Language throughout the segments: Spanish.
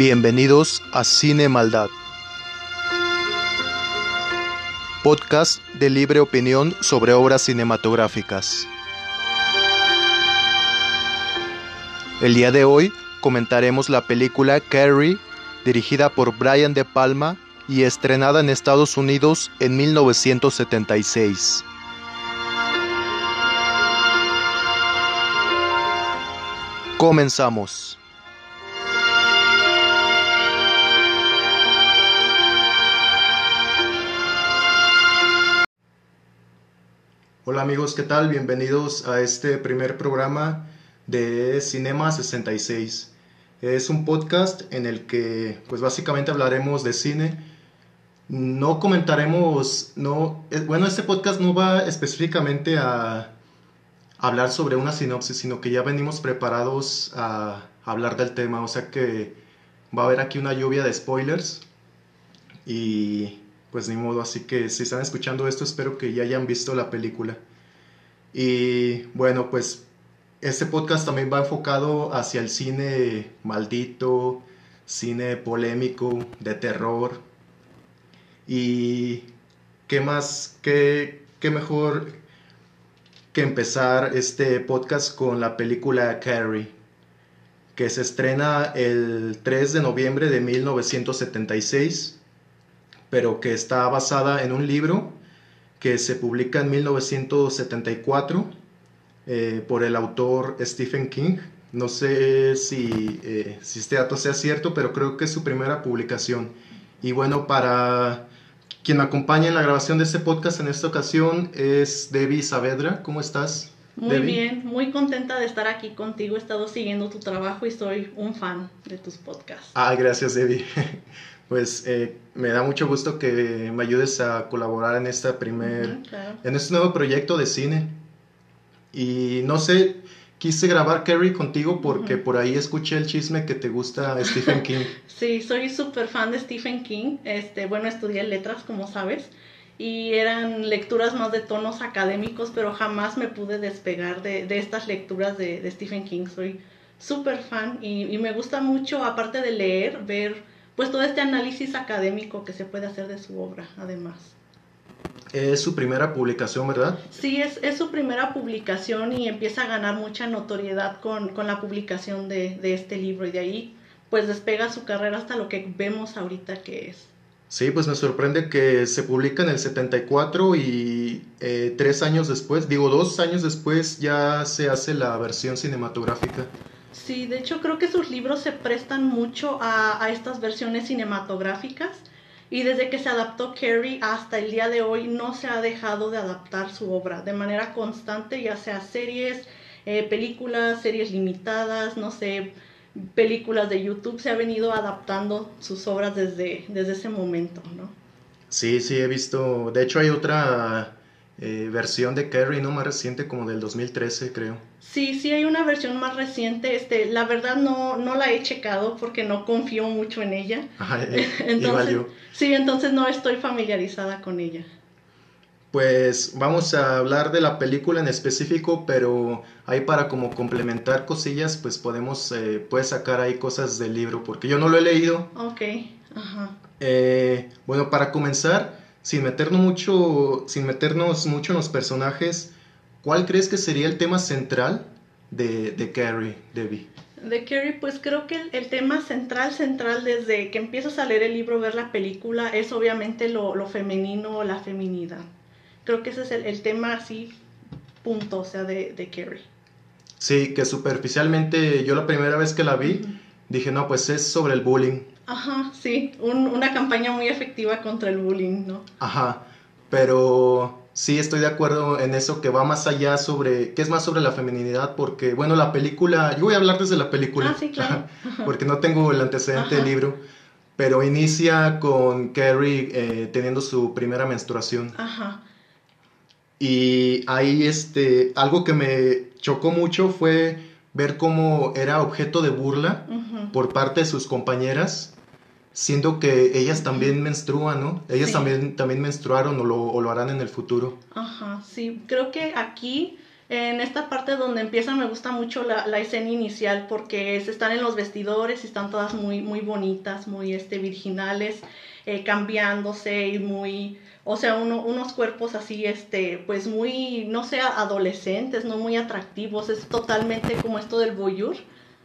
Bienvenidos a Cine Maldad, podcast de libre opinión sobre obras cinematográficas. El día de hoy comentaremos la película Carrie, dirigida por Brian De Palma y estrenada en Estados Unidos en 1976. Comenzamos. Hola amigos, ¿qué tal? Bienvenidos a este primer programa de Cinema 66. Es un podcast en el que pues básicamente hablaremos de cine. No comentaremos, no, eh, bueno, este podcast no va específicamente a hablar sobre una sinopsis, sino que ya venimos preparados a hablar del tema, o sea que va a haber aquí una lluvia de spoilers y pues ni modo, así que si están escuchando esto espero que ya hayan visto la película. Y bueno, pues este podcast también va enfocado hacia el cine maldito, cine polémico, de terror. Y qué más, qué, qué mejor que empezar este podcast con la película Carrie, que se estrena el 3 de noviembre de 1976 pero que está basada en un libro que se publica en 1974 eh, por el autor Stephen King. No sé si, eh, si este dato sea cierto, pero creo que es su primera publicación. Y bueno, para quien me acompaña en la grabación de este podcast en esta ocasión es Debbie Saavedra. ¿Cómo estás? Muy bien, muy contenta de estar aquí contigo. He estado siguiendo tu trabajo y soy un fan de tus podcasts. Ah, gracias, Debbie. pues eh, me da mucho gusto que me ayudes a colaborar en esta primer, en este nuevo proyecto de cine. Y no sé, quise grabar Carrie contigo porque por ahí escuché el chisme que te gusta Stephen King. sí, soy súper fan de Stephen King. Este, bueno, estudié letras, como sabes, y eran lecturas más de tonos académicos, pero jamás me pude despegar de, de estas lecturas de, de, Stephen King. Soy súper fan y, y me gusta mucho, aparte de leer, ver pues todo este análisis académico que se puede hacer de su obra, además. Es su primera publicación, ¿verdad? Sí, es, es su primera publicación y empieza a ganar mucha notoriedad con, con la publicación de, de, este libro y de ahí pues despega su carrera hasta lo que vemos ahorita que es. Sí, pues me sorprende que se publica en el 74 y eh, tres años después, digo dos años después ya se hace la versión cinematográfica. Sí, de hecho creo que sus libros se prestan mucho a, estas versiones cinematográficas y desde que se adaptó Carrie hasta el día de hoy no se ha dejado de adaptar su obra de manera constante, ya sea series, eh, películas, series limitadas, no sé, películas de YouTube, se ha venido adaptando sus obras desde, desde ese momento, ¿no? Sí, sí, he visto, de hecho hay otra eh, versión de Carrie, ¿no? Más reciente, como del 2013, creo. Sí, sí hay una versión más reciente. Este, la verdad no, no la he checado porque no confío mucho en ella. Ajá, eh, entonces, sí, entonces no estoy familiarizada con ella. Pues vamos a hablar de la película en específico, pero ahí para como complementar cosillas, pues podemos, eh, puedes sacar ahí cosas del libro, porque yo no lo he leído. Ok, ajá. Bueno, para comenzar, sin meternos mucho, sin meternos mucho en los personajes, ¿cuál crees que sería el tema central de, de Carrie, Debbie? De Carrie, pues creo que el, el, tema central, central, desde que empiezas a leer el libro, ver la película, es obviamente lo, lo femenino, la feminidad. Creo que ese es el, el tema así, punto, o sea, de, de, Carrie. Sí, que superficialmente yo la primera vez que la vi, uh -huh. Dije, no, pues es sobre el bullying. Ajá, sí, un, una campaña muy efectiva contra el bullying, ¿no? Ajá, pero sí estoy de acuerdo en eso que va más allá sobre, que es más sobre la feminidad, porque bueno, la película, yo voy a hablar desde la película, ah, sí, claro. porque no tengo el antecedente del libro, pero inicia con Carrie eh, teniendo su primera menstruación. Ajá. Y ahí este, algo que me chocó mucho fue ver cómo era objeto de burla uh -huh. por parte de sus compañeras siendo que ellas también menstruan, ¿no? Ellas Sí. también, también menstruaron o lo, o lo harán en el futuro. Ajá, sí, creo que aquí En esta parte donde empieza me gusta mucho la, la escena inicial porque están en los vestidores y están todas muy, muy bonitas, muy este, virginales, eh, cambiándose y muy, o sea, unos cuerpos así, este, pues muy, no sé, adolescentes, no muy atractivos, es totalmente como esto del voyeur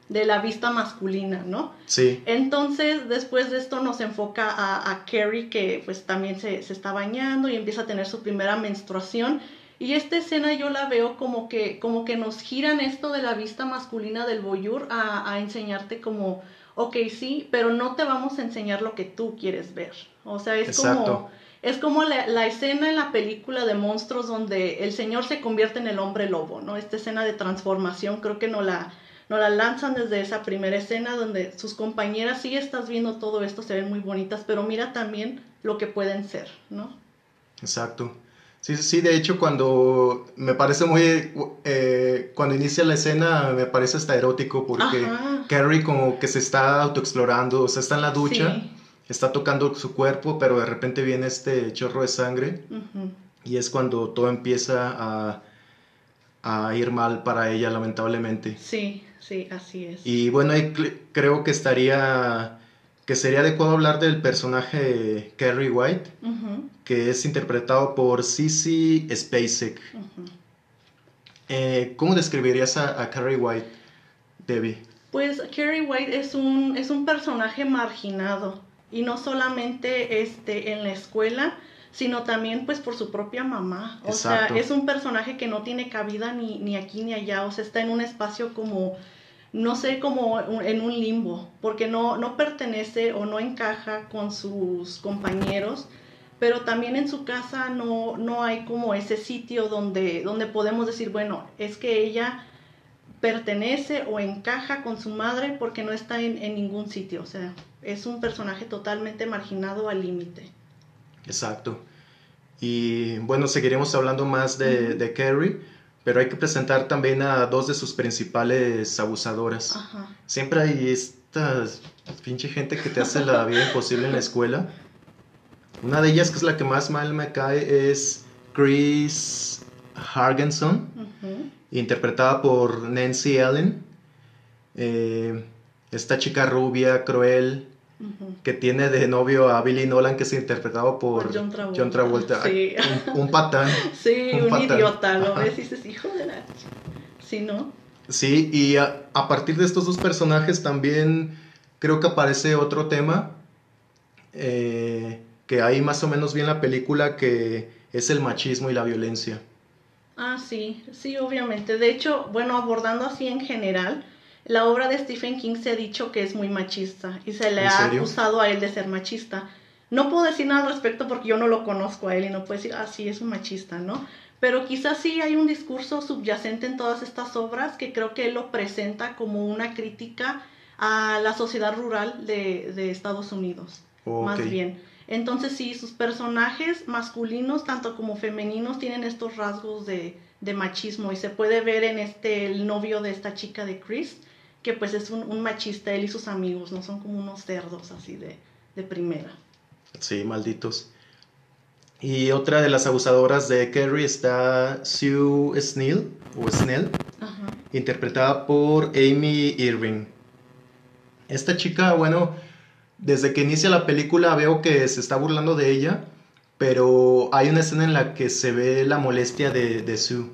de la vista masculina, ¿no? Sí. Entonces, después de esto nos enfoca a, a Carrie, que pues también se, se, está bañando y empieza a tener su primera menstruación. Y esta escena yo la veo como que, como que nos giran esto de la vista masculina del voyeur a, a enseñarte como, ok, sí, pero no te vamos a enseñar lo que tú quieres ver. O sea, es como... Es como la, la, escena en la película de monstruos donde el señor se convierte en el hombre lobo, ¿no? Esta escena de transformación creo que no la, nos la lanzan desde esa primera escena donde sus compañeras, sí estás viendo todo esto, se ven muy bonitas, pero mira también lo que pueden ser, ¿no? Exacto. Sí, sí, de hecho cuando me parece muy, eh, cuando inicia la escena me parece hasta erótico porque Carrie como que se está autoexplorando, o sea, está en la ducha, está tocando su cuerpo, pero de repente viene este chorro de sangre y es cuando todo empieza a, a ir mal para ella, lamentablemente. Sí, Sí, así es. Y bueno, creo que estaría, que sería adecuado hablar del personaje Carrie White, que es interpretado por Sissy Spacek. Eh, ¿Cómo describirías a, Carrie White, Debbie? Pues Carrie White es un, es un personaje marginado y no solamente este, en la escuela, sino también pues por su propia mamá. O sea, es un personaje que no tiene cabida ni, ni aquí ni allá, o sea, está en un espacio como no sé, como en un limbo, porque no, no pertenece o no encaja con sus compañeros, pero también en su casa no, no hay como ese sitio donde, donde podemos decir, bueno, es que ella pertenece o encaja con su madre porque no está en, ningún sitio, o sea, es un personaje totalmente marginado al límite. Exacto. Y bueno, seguiremos hablando más de, de Carrie pero hay que presentar también a dos de sus principales abusadoras. Siempre hay esta pinche gente que te hace la vida imposible en la escuela. Una de ellas, que es la que más mal me cae, es Chris Hargenson, interpretada por Nancy Allen. Eh, esta chica rubia, cruel, que tiene de novio a Billy Nolan, que es interpretado por, John Travolta. Un, patán. Sí, un, idiota, ¿no ves? dices, hijo de la... Sí, ¿no? Sí, y a, partir de estos dos personajes también creo que aparece otro tema eh, que hay más o menos bien la película, que es el machismo y la violencia. Ah, sí, sí, obviamente. De hecho, bueno, abordando así en general, la obra de Stephen King se ha dicho que es muy machista y se le ha acusado a él de ser machista. No puedo decir nada al respecto porque yo no lo conozco a él y no puedo decir, ah, sí, es un machista, ¿no? Pero quizás sí hay un discurso subyacente en todas estas obras que creo que él lo presenta como una crítica a la sociedad rural de, Estados Unidos, más bien. Entonces sí, sus personajes masculinos, tanto como femeninos, tienen estos rasgos de, de machismo y se puede ver en este, el novio de esta chica de Chris, que pues es un, machista, él y sus amigos, ¿no? Son como unos cerdos así de, de primera. Sí, malditos. Y otra de las abusadoras de Carrie está Sue Snell, o Snell, interpretada por Amy Irving. Esta chica, bueno, desde que inicia la película veo que se está burlando de ella, pero hay una escena en la que se ve la molestia de, de Sue,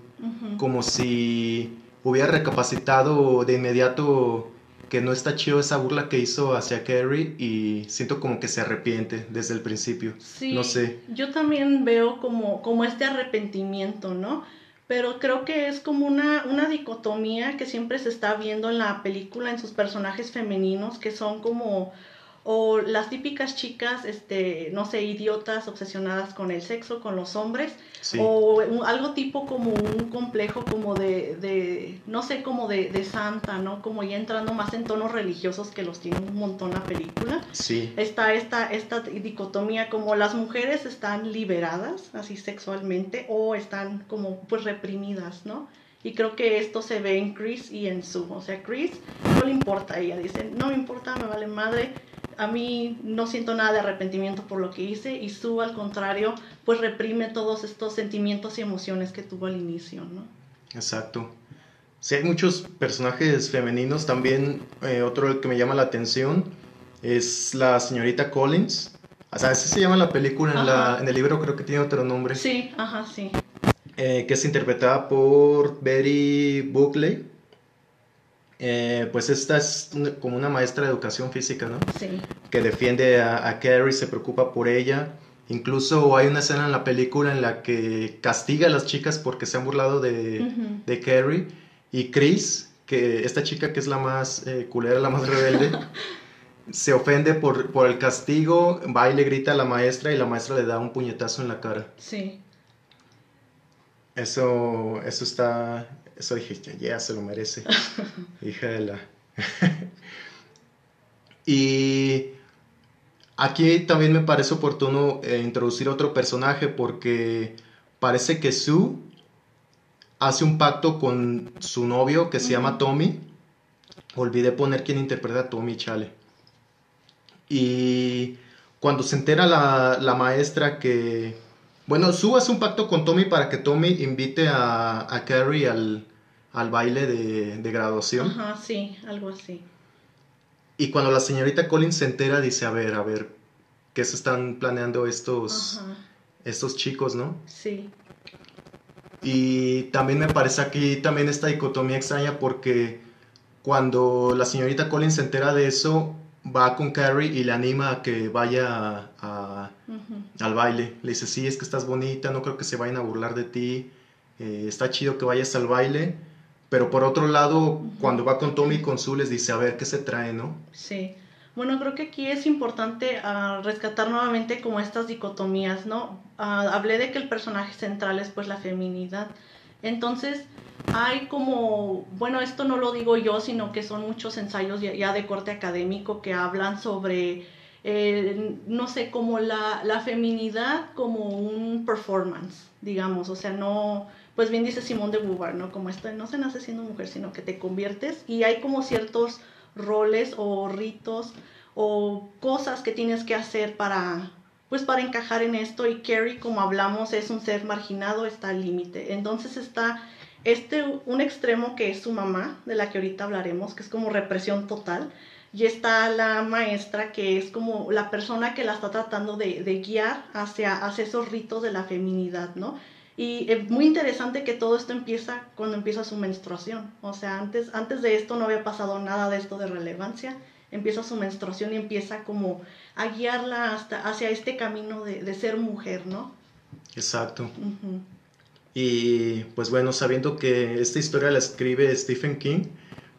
como si hubiera recapacitado de inmediato que no está chido esa burla que hizo hacia Carrie y siento como que se arrepiente desde el principio. Sí, no sé. Yo también veo como, como este arrepentimiento, ¿no? Pero creo que es como una, una dicotomía que siempre se está viendo en la película, en sus personajes femeninos, que son como o las típicas chicas, este, no sé, idiotas, obsesionadas con el sexo, con los hombres, o algo tipo como un complejo como de, de no sé, como de, de, santa, ¿no? Como ya entrando más en tonos religiosos que los tiene un montón la película. Sí. Está esta, esta dicotomía como las mujeres están liberadas, así sexualmente, o están como pues reprimidas, ¿no? Y creo que esto se ve en Chris y en Sue. O sea, Chris no le importa, ella dice, no me importa, me vale madre, a mí no siento nada de arrepentimiento por lo que hice y Sue al contrario pues reprime todos estos sentimientos y emociones que tuvo al inicio, ¿no? Exacto. Sí, hay muchos personajes femeninos. También eh, otro que me llama la atención es la señorita Collins. O sea, así se llama la película. En, la, en el libro creo que tiene otro nombre. Sí, ajá, sí. Eh, que es interpretada por Betty Buckley. Eh, pues esta es como una maestra de educación física, ¿no? Sí. Que defiende a, a Carrie, se preocupa por ella. Incluso hay una escena en la película en la que castiga a las chicas porque se han burlado de, de Carrie. Y Chris, que esta chica que es la más eh, culera, la más rebelde, se ofende por, por el castigo, va y le grita a la maestra y la maestra le da un puñetazo en la cara. Sí. Eso, eso está, eso dije, ya, se lo merece. Hija de la... y aquí también me parece oportuno eh, introducir otro personaje porque parece que Sue hace un pacto con su novio que se llama Tommy. Olvidé poner quién interpreta a Tommy Chale. Y cuando se entera la, la maestra que... Bueno, Sue hace un pacto con Tommy para que Tommy invite a, a Carrie al, al baile de, de, graduación. Ajá, sí, algo así. Y cuando la señorita Collins se entera, dice, a ver, a ver, ¿qué se están planeando estos, estos chicos, no? Sí. Y también me parece aquí también esta dicotomía extraña porque cuando la señorita Collins se entera de eso, va con Carrie y le anima a que vaya a, al baile. Le dice, sí, es que estás bonita, no creo que se vayan a burlar de ti, eh, está chido que vayas al baile. Pero por otro lado, cuando va con Tommy y con Sue, les dice, a ver, ¿qué se trae, no? Sí. Bueno, creo que aquí es importante uh, rescatar nuevamente como estas dicotomías, ¿no? Uh, hablé de que el personaje central es pues la feminidad. Entonces, hay como, bueno, esto no lo digo yo, sino que son muchos ensayos ya, ya de corte académico que hablan sobre, eh, no sé, como la, la feminidad como un performance, digamos, o sea, no pues bien dice Simón de Beauvoir, ¿no? Como esto no se nace siendo mujer, sino que te conviertes. Y hay como ciertos roles o ritos o cosas que tienes que hacer para pues para encajar en esto. Y Carrie como hablamos es un ser marginado está al límite. Entonces está este un extremo que es su mamá de la que ahorita hablaremos que es como represión total. Y está la maestra que es como la persona que la está tratando de, de guiar hacia, hacia esos ritos de la feminidad no y es muy interesante que todo esto empieza cuando empieza su menstruación. O sea, antes, antes de esto no había pasado nada de esto de relevancia. Empieza su menstruación y empieza como a guiarla hasta hacia este camino de, de ser mujer, ¿no? Exacto. Uh -huh. Y pues bueno, sabiendo que esta historia la escribe Stephen King,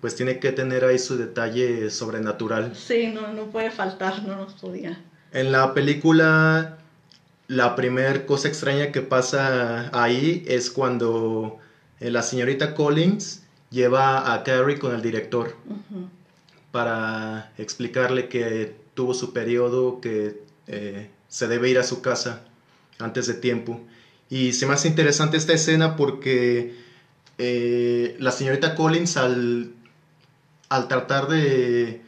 pues tiene que tener ahí su detalle sobrenatural. Sí, no, no puede faltar, no nos podía. En la película la primera cosa extraña que pasa ahí es cuando eh, la señorita Collins lleva a Carrie con el director uh -huh. para explicarle que tuvo su periodo, que eh, se debe ir a su casa antes de tiempo. Y se me hace interesante esta escena porque eh, la señorita Collins al, al tratar de,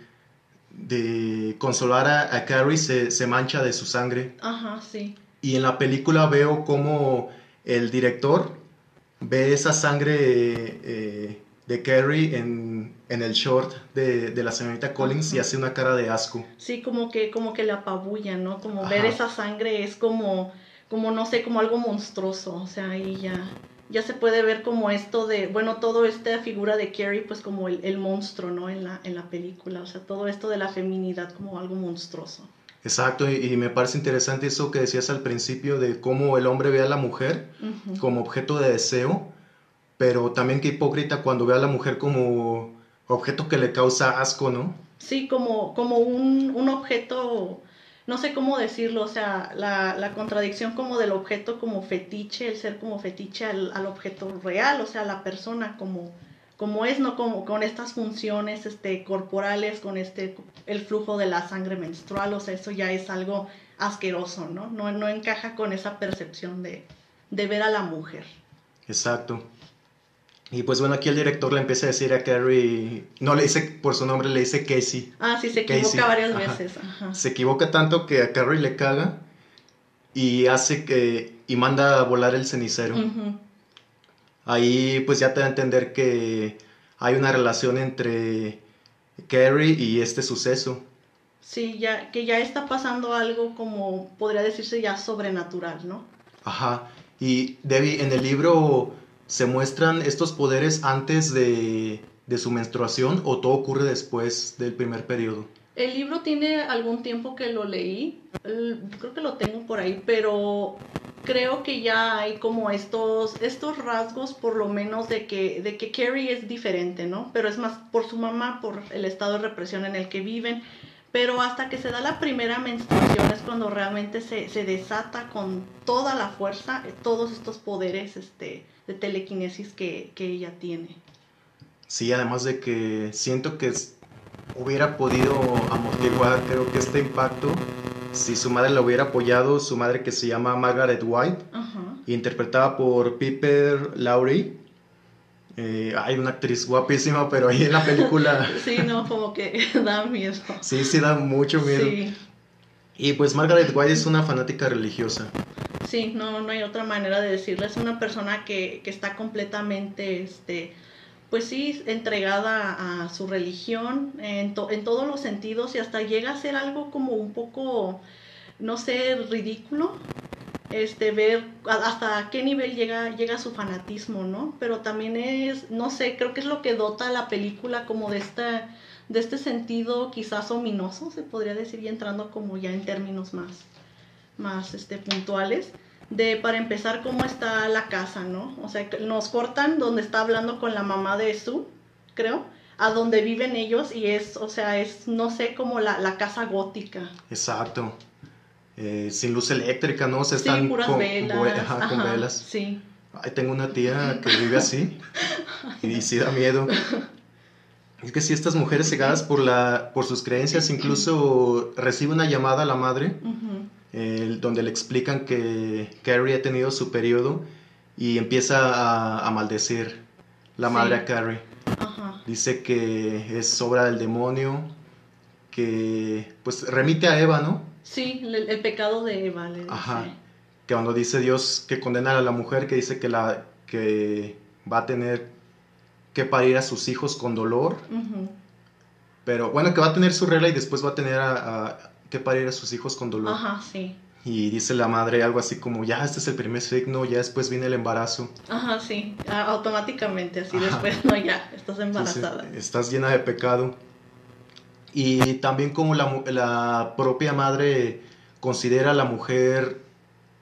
de consolar a, a Carrie se, se, mancha de su sangre. Ajá, sí y en la película veo como el director ve esa sangre eh, de Carrie en, en, el short de, de la señorita Collins y hace una cara de asco. Sí, como que, como que la apabulla, ¿no? Como Ajá. ver esa sangre es como, como, no sé, como algo monstruoso, o sea, ahí ya, ya se puede ver como esto de, bueno, todo esta figura de Carrie, pues como el, el monstruo, ¿no? En la, en la película, o sea, todo esto de la feminidad como algo monstruoso. Exacto, y, y, me parece interesante eso que decías al principio de cómo el hombre ve a la mujer uh -huh. como objeto de deseo, pero también qué hipócrita cuando ve a la mujer como objeto que le causa asco, ¿no? Sí, como, como un, un objeto, no sé cómo decirlo, o sea, la, la, contradicción como del objeto como fetiche, el ser como fetiche al, al objeto real, o sea, la persona como como es, ¿no? Como con estas funciones este, corporales, con este, el flujo de la sangre menstrual, o sea, eso ya es algo asqueroso, ¿no? No, no encaja con esa percepción de, de ver a la mujer. Exacto. Y pues bueno, aquí el director le empieza a decir a Carrie, no le dice por su nombre, le dice Casey. Ah, sí, se equivoca Casey. varias Ajá. veces. Ajá. Se equivoca tanto que a Carrie le caga y hace que, y manda a volar el cenicero. Uh -huh. Ahí pues ya te da a entender que hay una relación entre Carrie y este suceso. Sí, ya, que ya está pasando algo como podría decirse ya sobrenatural, ¿no? Ajá. Y Debbie, en el libro se muestran estos poderes antes de, de su menstruación o todo ocurre después del primer periodo. El libro tiene algún tiempo que lo leí, creo que lo tengo por ahí, pero creo que ya hay como estos, estos rasgos, por lo menos, de que, de que Carrie es diferente, ¿no? Pero es más por su mamá, por el estado de represión en el que viven. Pero hasta que se da la primera menstruación es cuando realmente se, se desata con toda la fuerza eh, todos estos poderes este, de telequinesis que, que ella tiene. Sí, además de que siento que hubiera podido amortiguar, creo que este impacto si su madre la hubiera apoyado, su madre que se llama Margaret White, interpretada por Piper Laurie. Eh, hay una actriz guapísima, pero ahí en la película... sí, no, como que da miedo. Sí, sí, da mucho miedo. Y pues Margaret White es una fanática religiosa. Sí, no, no hay otra manera de decirlo. Es una persona que, que está completamente, este, pues sí, entregada a su religión en, en, todos los sentidos y hasta llega a ser algo como un poco, no sé, ridículo, este, ver hasta qué nivel llega, llega su fanatismo, ¿no? Pero también es, no sé, creo que es lo que dota la película como de esta de este sentido quizás ominoso, se podría decir, y entrando como ya en términos más, más este, puntuales de para empezar cómo está la casa, ¿no? O sea, nos cortan donde está hablando con la mamá de Sue, creo, a donde viven ellos y es, o sea, es, no sé, como la, la casa gótica. Exacto. Eh, sin luz eléctrica, ¿no? Se están sí, puras con, velas. con velas. Sí. Ay, tengo una tía que vive así y sí da miedo. Es que si estas mujeres cegadas por, la, por sus creencias incluso recibe una llamada a la madre donde le explican que Carrie ha tenido su periodo y empieza a, maldecir la madre a Carrie. Dice que es obra del demonio, que pues remite a Eva, ¿no? Sí, el, pecado de Eva. Ajá. Que cuando dice Dios que condena a la mujer, que dice que, la, que va a tener que parir a sus hijos con dolor. Pero bueno, que va a tener su regla y después va a tener a que parir a sus hijos con dolor. Ajá, sí. Y dice la madre algo así como, ya, este es el primer signo, ya después viene el embarazo. Ajá, sí, automáticamente, así después, no, ya, estás embarazada. estás llena de pecado. Y también como la, la propia madre considera a la mujer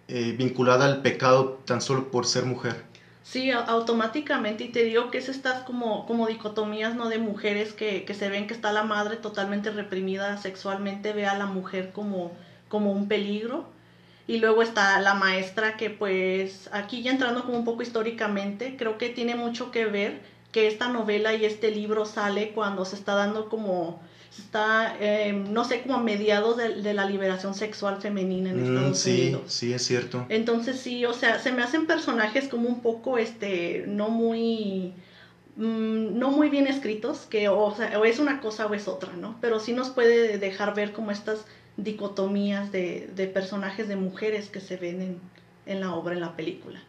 eh, vinculada al pecado tan solo por ser mujer. Sí, automáticamente, y te digo que es estas como, como dicotomías, ¿no? De mujeres que, que se ven que está la madre totalmente reprimida sexualmente, ve a la mujer como, como un peligro. Y luego está la maestra que pues aquí ya entrando como un poco históricamente, creo que tiene mucho que ver que esta novela y este libro sale cuando se está dando como está, em, no sé, como a mediados de, la liberación sexual femenina en mm, Estados sí, Unidos. Sí, es cierto. Entonces sí, o sea, se me hacen personajes como un poco, este, no muy, mm, no muy bien escritos, que o, sea, o es una cosa o es otra, ¿no? Pero sí nos puede dejar ver como estas dicotomías de, de personajes de mujeres que se ven en, en la obra, en la película.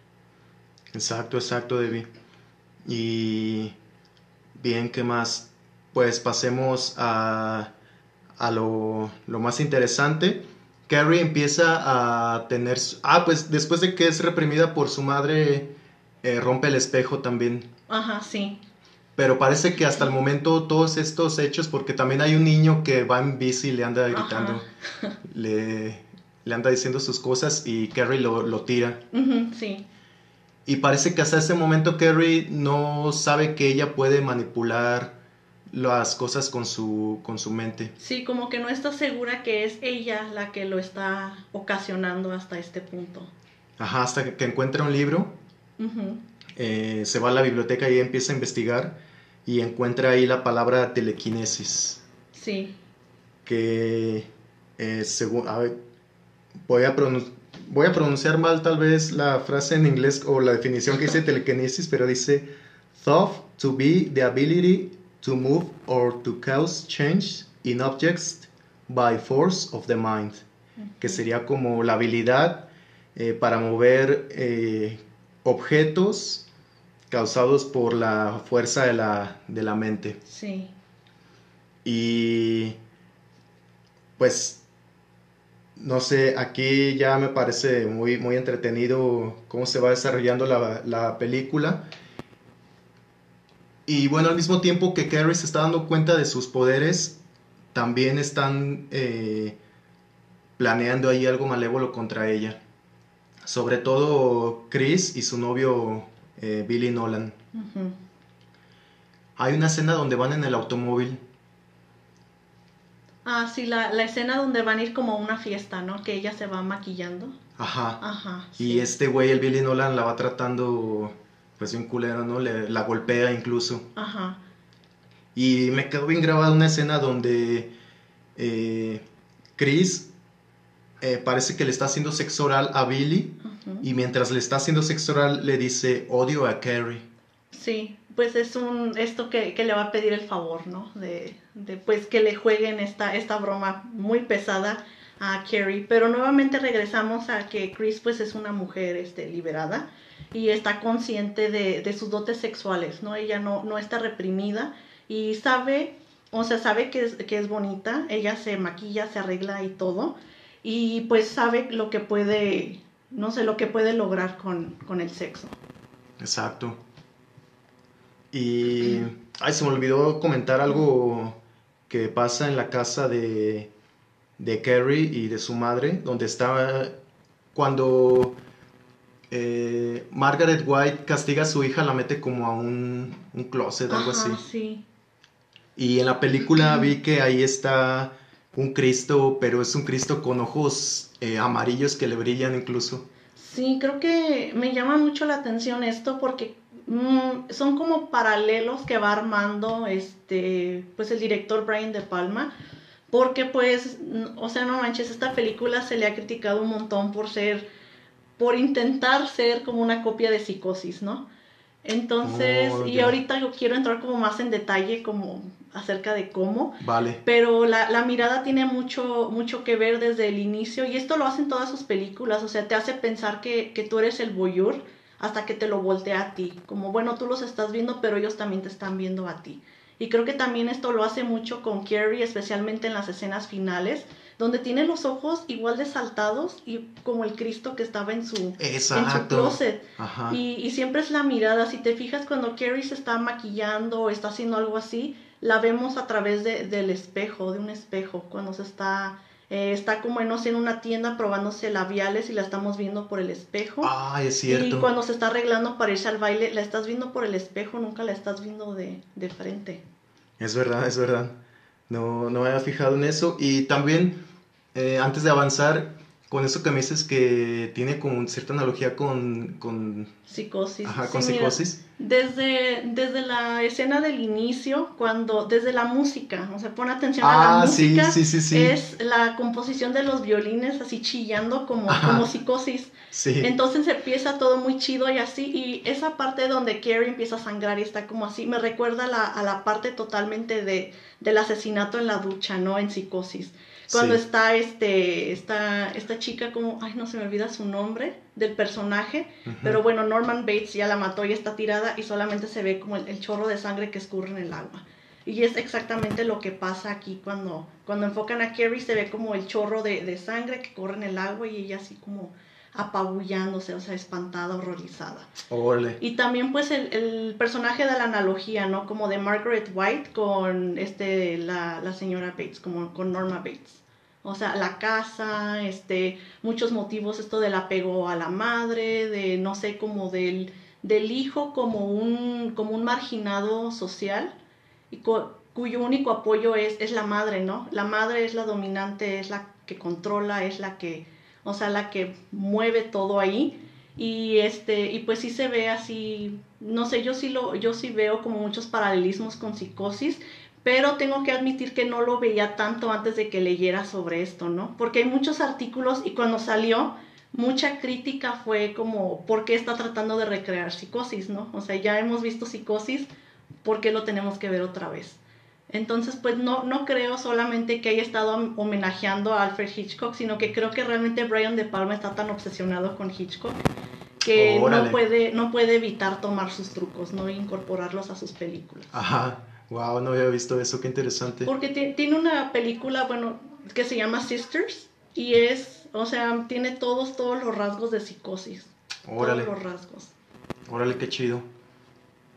Exacto, exacto, Debbie. Y bien, ¿qué más? Pues pasemos a, a lo, lo, más interesante. Carrie empieza a tener... Ah, pues después de que es reprimida por su madre, eh, rompe el espejo también. Ajá, sí. Pero parece que hasta el momento todos estos hechos, porque también hay un niño que va en bici y le anda gritando, le, le, anda diciendo sus cosas y Carrie lo, lo tira. sí. Y parece que hasta ese momento Carrie no sabe que ella puede manipular las cosas con su, con su mente. Sí, como que no está segura que es ella la que lo está ocasionando hasta este punto. Ajá, hasta que, encuentra un libro, eh, se va a la biblioteca y empieza a investigar y encuentra ahí la palabra telequinesis. Sí. Que eh, según... voy a, voy a pronunciar mal tal vez la frase en inglés o la definición que dice telequinesis, pero dice thought to be the ability to move or to cause change in objects by force of the mind, que sería como la habilidad eh, para mover eh, objetos causados por la fuerza de la, de la mente. Sí. Y pues no sé, aquí ya me parece muy, muy entretenido cómo se va desarrollando la, la película. Y bueno, al mismo tiempo que Carrie se está dando cuenta de sus poderes, también están eh, planeando ahí algo malévolo contra ella. Sobre todo Chris y su novio eh, Billy Nolan. Hay una escena donde van en el automóvil. Ah, sí, la, la escena donde van a ir como a una fiesta, ¿no? Que ella se va maquillando. Ajá. Ajá. Y este güey, el Billy Nolan, la va tratando pues bien culero, ¿no? Le- la golpea incluso. Ajá. Y me quedó bien grabada una escena donde eh, Chris eh, parece que le está haciendo sexo oral a Billy y mientras le está haciendo sexo oral le dice odio a Carrie. Sí, pues es un esto que, que le va a pedir el favor, ¿no? De, de pues que le jueguen esta, esta broma muy pesada a Carrie. Pero nuevamente regresamos a que Chris pues es una mujer este, liberada y está consciente de, de sus dotes sexuales, ¿no? Ella no, no está reprimida y sabe, o sea, sabe que es, que es bonita, ella se maquilla, se arregla y todo, y pues sabe lo que puede, no sé, lo que puede lograr con, con el sexo. Exacto. Y ay, se me olvidó comentar algo que pasa en la casa de, de Carrie y de su madre, donde estaba cuando eh, Margaret White castiga a su hija, la mete como a un, un closet, algo Ajá, así. sí. Y en la película vi que ahí está un Cristo, pero es un Cristo con ojos eh, amarillos que le brillan incluso. Sí, creo que me llama mucho la atención esto porque mm, son como paralelos que va armando este, pues el director Brian De Palma, porque pues, o sea, no manches, esta película se le ha criticado un montón por ser, por intentar ser como una copia de Psicosis, ¿no? Entonces, Oh, y ahorita yo quiero entrar como más en detalle como acerca de cómo, Vale. pero la, la mirada tiene mucho, mucho que ver desde el inicio y esto lo hacen todas sus películas, o sea, te hace pensar que, que tú eres el voyeur hasta que te lo voltea a ti, como bueno, tú los estás viendo, pero ellos también te están viendo a ti. Y creo que también esto lo hace mucho con Carrie, especialmente en las escenas finales, donde tiene los ojos igual de saltados y como el Cristo que estaba en su, en su closet. Ajá. Y, y siempre es la mirada, si te fijas cuando Carrie se está maquillando o está haciendo algo así, la vemos a través de- del espejo, de un espejo, cuando se está, eh, está como en, no sé, en una tienda probándose labiales y la estamos viendo por el espejo. Ay, es y cierto. cuando se está arreglando para irse al baile, la estás viendo por el espejo, nunca la estás viendo de, de frente. Es verdad, es verdad. No, no me había fijado en eso. Y también, eh, antes de avanzar, con eso que me dices que tiene como cierta analogía con, con, Psicosis. ajá, Sí, con mira, psicosis. Desde, desde la escena del inicio, cuando, desde la música, o sea, pon atención a la Ah, sí, música. sí, sí, sí. Es la composición de los violines así chillando como, Ajá. como psicosis. Sí. Entonces empieza todo muy chido y así. Y esa parte donde Carrie empieza a sangrar y está como así, me recuerda a la, a la parte totalmente de, del asesinato en la ducha, ¿no? En psicosis. Cuando Sí. está este, esta, esta chica como, ay, no se me olvida su nombre del personaje, pero bueno, Norman Bates ya la mató y está tirada y solamente se ve como el, el chorro de sangre que escurre en el agua. Y es exactamente lo que pasa aquí cuando, cuando enfocan a Carrie, se ve como el chorro de, de sangre que corre en el agua y ella así como apabullándose, o sea, espantada, horrorizada. Órale. Y también pues el, el personaje de la analogía, ¿no? Como de Margaret White con este, la, la señora Bates, como con Norma Bates. O sea, la casa, este, muchos motivos, esto del apego a la madre, de no sé, como del, del hijo como un, como un marginado social, y co- cuyo único apoyo es, es la madre, ¿no? La madre es la dominante, es la que controla, es la que, o sea, la que mueve todo ahí. Y este, y pues sí se ve así, no sé, yo sí lo, yo sí veo como muchos paralelismos con psicosis, pero tengo que admitir que no lo veía tanto antes de que leyera sobre esto, ¿no? Porque hay muchos artículos y cuando salió, mucha crítica fue como, ¿por qué está tratando de recrear psicosis, ¿no? O sea, ya hemos visto psicosis, ¿por qué lo tenemos que ver otra vez? Entonces, pues no, no creo solamente que haya estado hom- homenajeando a Alfred Hitchcock, sino que creo que realmente Brian De Palma está tan obsesionado con Hitchcock que Órale. no puede, no puede evitar tomar sus trucos, ¿no? E incorporarlos a sus películas. Ajá. Wow, no había visto eso, qué interesante. Porque ti- tiene una película, bueno, que se llama Sisters y es, o sea, tiene todos, todos los rasgos de psicosis. Órale. Todos los rasgos. Órale, qué chido.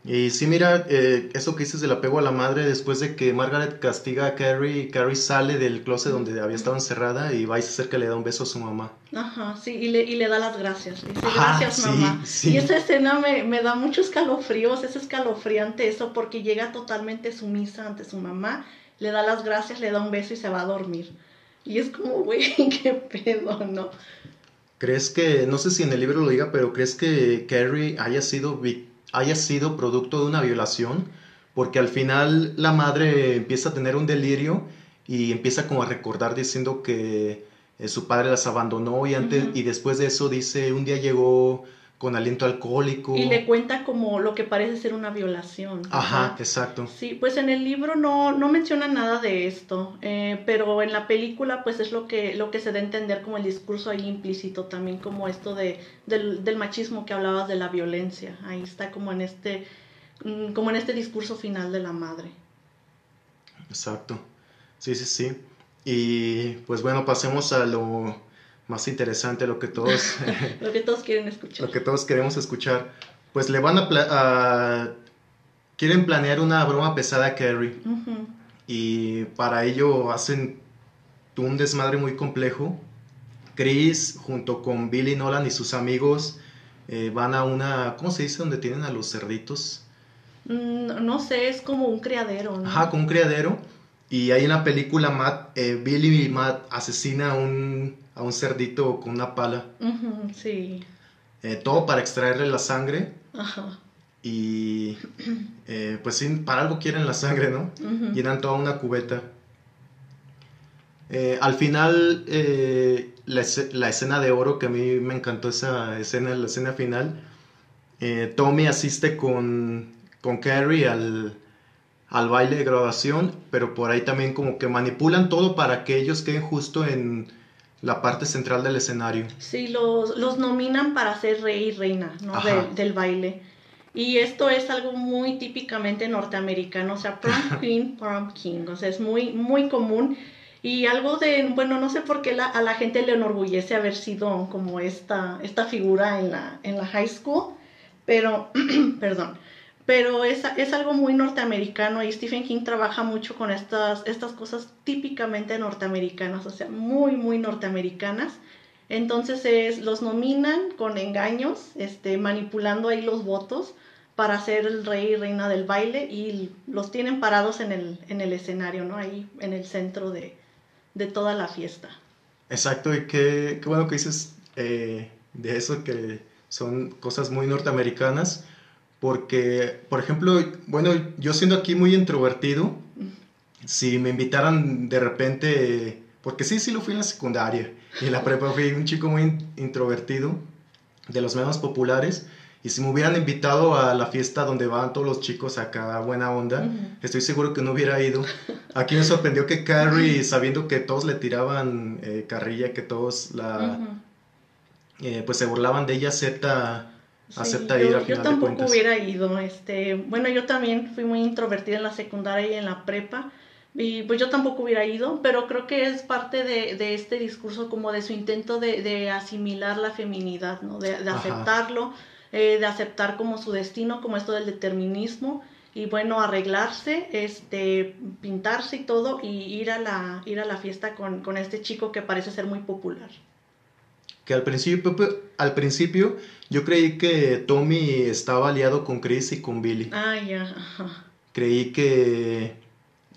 Y sí, mira, eh, eso que dices del apego a la madre, después de que Margaret castiga a Carrie, Carrie sale del closet donde había estado encerrada y va y se acerca y le da un beso a su mamá. Ajá, sí, y le, y le da las gracias. Le dice, Ajá, gracias, sí, mamá. sí. Y esa escena me, me da muchos escalofríos, es escalofriante eso, porque llega totalmente sumisa ante su mamá, le da las gracias, le da un beso y se va a dormir. Y es como, güey, qué pedo, ¿no? ¿Crees que, no sé si en el libro lo diga, pero crees que Carrie haya sido, vi- haya sido producto de una violación? Porque al final la madre empieza a tener un delirio y empieza como a recordar diciendo que eh, su padre las abandonó y antes y después de eso dice un día llegó con aliento alcohólico. Y le cuenta como lo que parece ser una violación. Ajá, ¿verdad? exacto. Sí, pues en el libro no, no menciona nada de esto, eh, pero en la película pues es lo que, lo que se da a entender como el discurso ahí implícito, también como esto de, del, del machismo que hablabas de la violencia, ahí está como en este, mm, como en este discurso final de la madre. Exacto. Sí, sí, sí. Y pues bueno, pasemos a lo más interesante, lo que todos, Lo que todos quieren escuchar. lo que todos queremos escuchar. Pues le van a, pla- a- quieren planear una broma pesada a Carrie y para ello hacen un desmadre muy complejo. Chris junto con Billy Nolan y sus amigos eh, van a una, ¿cómo se dice? Donde tienen a los cerditos. Mm, no sé, es como un criadero, ¿no? Ajá, con un criadero. Y ahí en la película Matt, eh, Billy y Matt asesina a un, a un cerdito con una pala. Sí, Eh, todo para extraerle la sangre. ajá. Y eh, pues sí, para algo quieren la sangre, ¿no? Llenan toda una cubeta. Eh, al final, la, esce- la escena de oro, que a mí me encantó esa escena, la escena final, Tommy asiste con, con Carrie al, al baile de graduación, pero por ahí también como que manipulan todo para que ellos queden justo en la parte central del escenario. Sí, los, los nominan para ser rey y reina ¿no? Del- del baile. Y esto es algo muy típicamente norteamericano, o sea, prom queen, prom king, o sea, es muy, muy común. Y algo de, bueno, no sé por qué la- a la gente le enorgullece haber sido como esta, esta figura en la, en la high school, pero, perdón, pero es, es algo muy norteamericano y Stephen King trabaja mucho con estas, estas cosas típicamente norteamericanas, o sea, muy, muy norteamericanas. Entonces es, los nominan con engaños, este, manipulando ahí los votos para ser el rey y reina del baile y los tienen parados en el, en el escenario, ¿no? Ahí en el centro de, de toda la fiesta. Exacto, y qué, qué bueno que dices eh, de eso, que son cosas muy norteamericanas, porque, por ejemplo, bueno, yo siendo aquí muy introvertido, si me invitaran de repente, porque sí, sí lo fui en la secundaria, y en la prepa fui un chico muy in- introvertido, de los menos populares, y si me hubieran invitado a la fiesta donde van todos los chicos acá, buena onda, estoy seguro que no hubiera ido. Aquí me sorprendió que Carrie, sabiendo que todos le tiraban eh, carrilla, que todos la, eh, pues se burlaban de ella, acepta, Sí, acepta yo, ir al yo final de tampoco cuentas. hubiera ido. Este, bueno, yo también fui muy introvertida en la secundaria y en la prepa. Y pues yo tampoco hubiera ido, pero creo que es parte de, de este discurso como de su intento de, de asimilar la feminidad, ¿no? De, de aceptarlo, eh, de aceptar como su destino, como esto del determinismo. Y bueno, arreglarse, este, pintarse y todo, y ir a la, ir a la fiesta con, con este chico que parece ser muy popular. Que al principio, al principio yo creí que Tommy estaba aliado con Chris y con Billy. Ah, ya. Creí que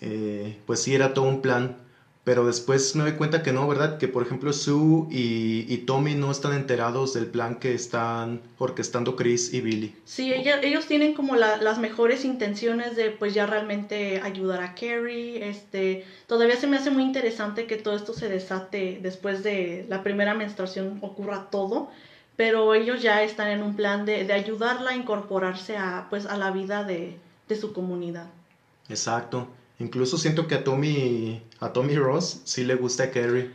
eh, pues sí era todo un plan, pero después me doy cuenta que no, ¿verdad? Que por ejemplo Sue y, y Tommy no están enterados del plan que están orquestando Chris y Billy. Sí, ella- ellos tienen como la- las mejores intenciones de pues ya realmente ayudar a Carrie. Este, todavía se me hace muy interesante que todo esto se desate después de la primera menstruación ocurra todo, pero ellos ya están en un plan de, de ayudarla a incorporarse a pues a la vida de, de su comunidad. Exacto. Incluso siento que a Tommy, a Tommy Ross sí le gusta a Carrie.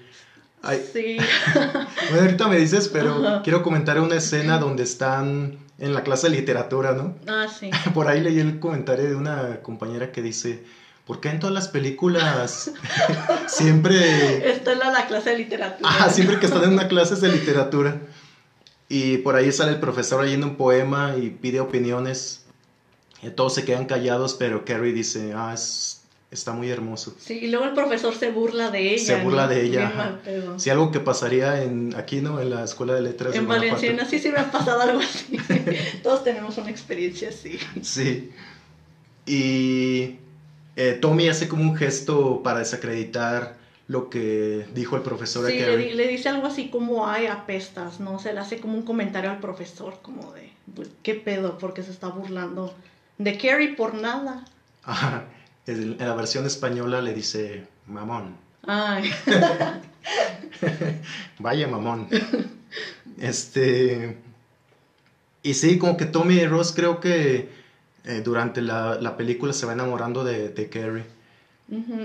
Sí. bueno, ahorita me dices, pero quiero comentar una escena donde están en la clase de literatura, ¿no? Ah, sí. Por ahí leí el comentario de una compañera que dice, ¿por qué en todas las películas siempre... Está en la, clase de literatura. Ah, siempre que están en una clase de literatura. Y por ahí sale el profesor leyendo un poema y pide opiniones. Y todos se quedan callados, pero Carrie dice, ah, es, está muy hermoso. Sí, y luego el profesor se burla de ella. Se burla de ella. Sí, algo que pasaría en, aquí, ¿no? En la escuela de letras. En Valenciana sí, sí me ha pasado algo así. todos tenemos una experiencia así. Sí. Y eh, Tommy hace como un gesto para desacreditar lo que dijo el profesor sí, le, le, dice algo así como, ay, apestas, ¿no? Se le hace como un comentario al profesor, como de, ¿qué pedo? Porque se está burlando de Carrie por nada. Ajá, en la versión española le dice, mamón. Ay. Vaya mamón. Este... Y sí, como que Tommy y Ross creo que eh, durante la, la, película se va enamorando de, de Carrie.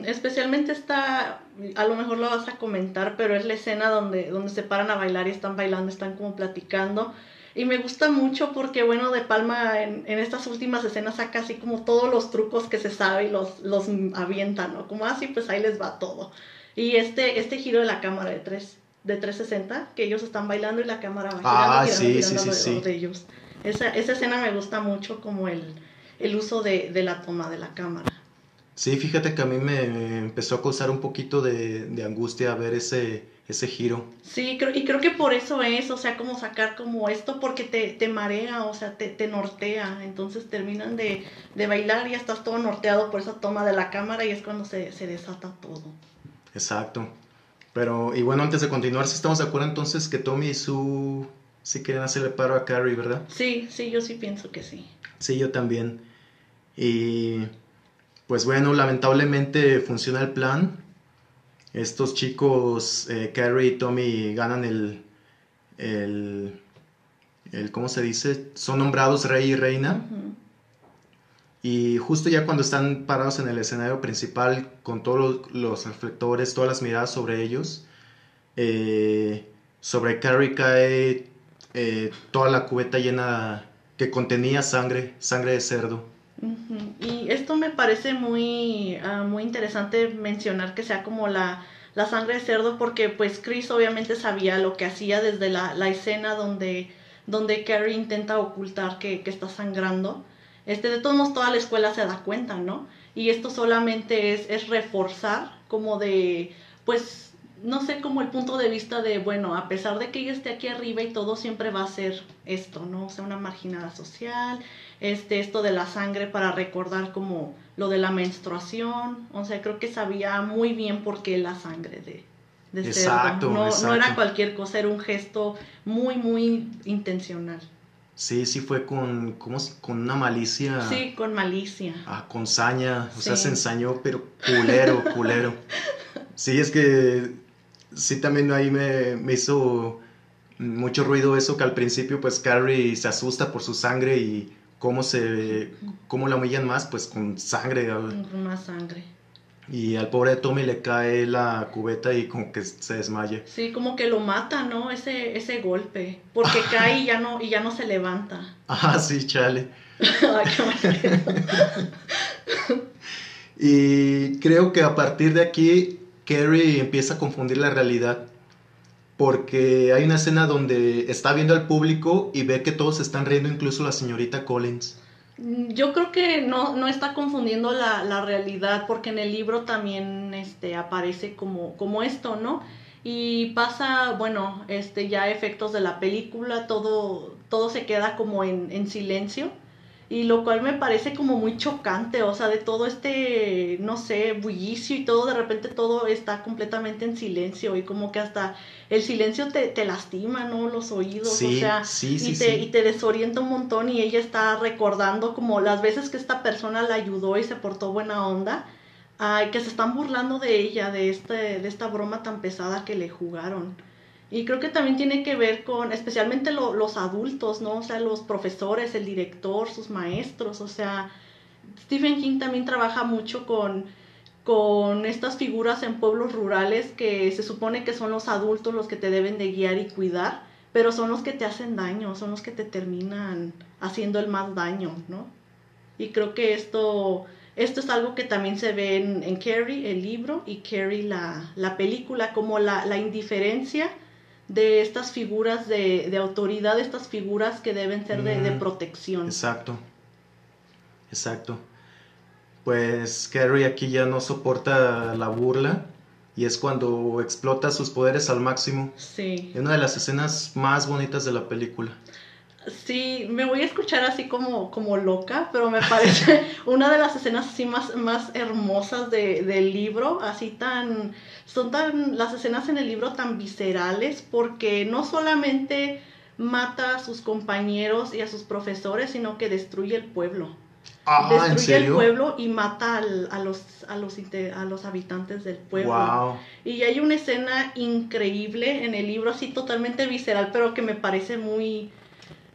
Especialmente está, a lo mejor lo vas a comentar, pero es la escena donde, donde se paran a bailar y están bailando, están como platicando. Y me gusta mucho porque, bueno, De Palma en, en estas últimas escenas saca así como todos los trucos que se sabe y los, los avienta, ¿no? Como así, ah, pues ahí les va todo. Y este, este giro de la cámara de, tres, de 360, que ellos están bailando y la cámara va girando, ah, sí, sí, sí, de ellos. Esa, esa escena me gusta mucho como el, el uso de, de la toma de la cámara. Sí, fíjate que a mí me empezó a causar un poquito de, de angustia ver ese, ese giro. Sí, creo, y creo que por eso es, o sea, como sacar como esto porque te, te marea, o sea, te, te nortea, entonces terminan de, de, bailar y ya estás todo norteado por esa toma de la cámara y es cuando se, se desata todo. Exacto. Pero, y bueno, antes de continuar, si estamos de acuerdo entonces que Tommy y Sue sí quieren hacerle paro a Carrie, ¿verdad? Sí, sí, yo sí pienso que sí. Sí, yo también. Y pues bueno, lamentablemente funciona el plan. Estos chicos, eh, Carrie y Tommy, ganan el, el, el, ¿cómo se dice? Son nombrados rey y reina. Y justo ya cuando están parados en el escenario principal, con todos los, reflectores, todas las miradas sobre ellos, eh, sobre Carrie cae eh, toda la cubeta llena que contenía sangre, sangre de cerdo. Y parece muy, ah, muy interesante mencionar que sea como la, la, sangre de cerdo porque pues Chris obviamente sabía lo que hacía desde la, la escena donde, donde Carrie intenta ocultar que, que, está sangrando. Este, de todos modos toda la escuela se da cuenta, ¿no? Y esto solamente es, es reforzar como de, pues no sé, como el punto de vista de, bueno, a pesar de que ella esté aquí arriba y todo siempre va a ser esto, ¿no? O sea, una marginada social, este, esto de la sangre para recordar como lo de la menstruación, o sea, creo que sabía muy bien por qué la sangre de, de exacto, No, exacto. no era cualquier cosa, era un gesto muy, muy intencional. Sí, sí fue con, ¿cómo, con una malicia. Sí, con malicia. Ah, con saña, o sea, se ensañó, pero culero, culero. Sí, es que sí también ahí me, me, hizo mucho ruido eso que al principio pues Carrie se asusta por su sangre y cómo se cómo la humillan más pues con sangre con más sangre. Y al pobre Tommy le cae la cubeta y como que se desmaya. Sí como que lo mata no ese ese golpe. Porque cae y ya no y ya no se levanta. Ah sí chale. Y creo que a partir de aquí Carrie empieza a confundir la realidad porque hay una escena donde está viendo al público y ve que todos están riendo, incluso la señorita Collins. Mm, yo creo que no, no está confundiendo la, la, realidad porque en el libro también este, aparece como, como esto, ¿no? Y pasa, bueno, este, ya efectos de la película, todo, todo se queda como en, en silencio y lo cual me parece como muy chocante, o sea, de todo este, no sé, bullicio y todo, de repente todo está completamente en silencio y como que hasta el silencio te, te lastima, ¿no? Los oídos, sí, o sea, sí, sí, y, te, y te desorienta un montón y ella está recordando como las veces que esta persona la ayudó y se portó buena onda. Ay, que se están burlando de ella, de, este, de esta broma tan pesada que le jugaron. Y creo que también tiene que ver con, especialmente lo, los adultos, ¿no? O sea, los profesores, el director, sus maestros, o sea, Stephen King también trabaja mucho con, con estas figuras en pueblos rurales que se supone que son los adultos los que te deben de guiar y cuidar, pero son los que te hacen daño, son los que te terminan haciendo el más daño, ¿no? Y creo que esto, esto es algo que también se ve en, en Carrie, el libro, y Carrie, la, la película, como la, la indiferencia de estas figuras de, de, autoridad, estas figuras que deben ser de, de protección. Exacto, exacto. Pues Carrie aquí ya no soporta la burla y es cuando explota sus poderes al máximo. Sí. Es una de las escenas más bonitas de la película. Sí, me voy a escuchar así como, como loca, pero me parece una de las escenas así más, más hermosas de, del libro, así tan, son tan, las escenas en el libro tan viscerales, porque no solamente mata a sus compañeros y a sus profesores, sino que destruye el pueblo. Ah, ¿en destruye el serio? pueblo y mata al- a, los, a, los, a los habitantes del pueblo. Wow. Y hay una escena increíble en el libro, así totalmente visceral, pero que me parece muy,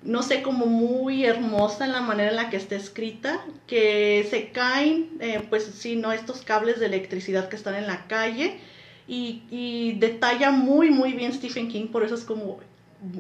no sé, como muy hermosa en la manera en la que está escrita, que se caen, eh, pues sí, ¿no? Estos cables de electricidad que están en la calle y, y detalla muy, muy bien Stephen King, por eso es como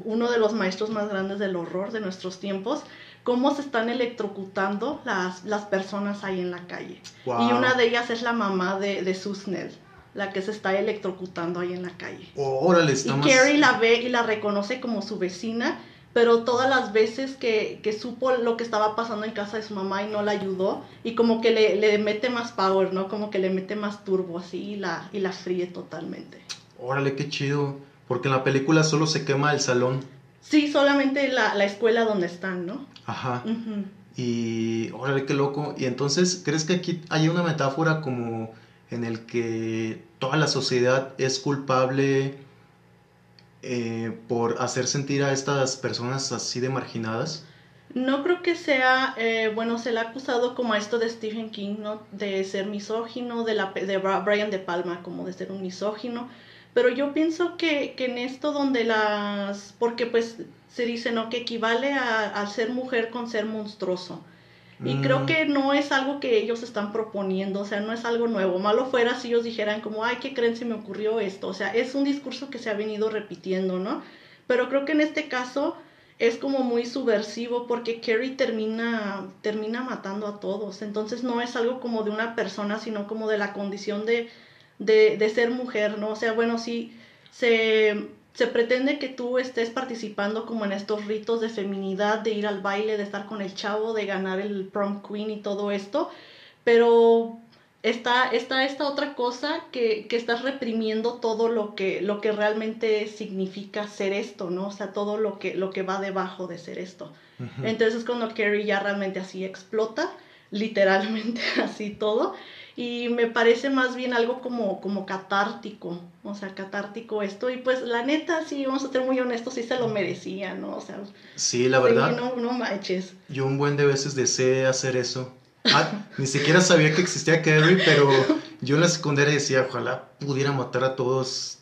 uno de los maestros más grandes del horror de nuestros tiempos, cómo se están electrocutando las, las personas ahí en la calle. Wow. Y una de ellas es la mamá de, de Susnell, la que se está electrocutando ahí en la calle. Órale, Y más... Carrie la ve y la reconoce como su vecina, pero todas las veces que, que supo lo que estaba pasando en casa de su mamá y no la ayudó, y como que le, le mete más power, ¿no? Como que le mete más turbo así y la, y la fríe totalmente. Órale, qué chido. Porque en la película solo se quema el salón. Sí, solamente la, la escuela donde están, ¿no? Ajá. Ujú. Y órale, qué loco. Y entonces, ¿crees que aquí hay una metáfora como en el que toda la sociedad es culpable eh, por hacer sentir a estas personas así de marginadas? No creo que sea, eh, bueno, se le ha acusado como a esto de Stephen King, ¿no? De ser misógino, de, la, de Brian De Palma como de ser un misógino, pero yo pienso que, en esto donde las, porque pues se dice, ¿no? Que equivale a ser mujer con ser monstruoso. Y Mm, creo que no es algo que ellos están proponiendo, o sea, no es algo nuevo. Malo fuera si ellos dijeran como, ay, ¿qué creen si me ocurrió esto? O sea, es un discurso que se ha venido repitiendo, ¿no? Pero creo que en este caso es como muy subversivo porque Carrie termina, termina matando a todos. Entonces no es algo como de una persona, sino como de la condición de, de, de ser mujer, ¿no? O sea, bueno, sí, se, se pretende que tú estés participando como en estos ritos de feminidad, de ir al baile, de estar con el chavo, de ganar el prom queen y todo esto, pero está, está esta otra cosa que, que estás reprimiendo todo lo que, lo que realmente significa ser esto, ¿no? O sea, todo lo que, lo que va debajo de ser esto. Entonces cuando Carrie ya realmente así explota, literalmente así todo, y me parece más bien algo como, como catártico, o sea, catártico esto, y pues la neta, sí, vamos a ser muy honestos, sí se lo merecía, ¿no? O sea, Sí, la sí, verdad, no, no manches. yo un buen de veces deseé hacer eso. Ah, ni siquiera sabía que existía Carrie, pero yo en la secundaria decía, ojalá pudiera matar a todos.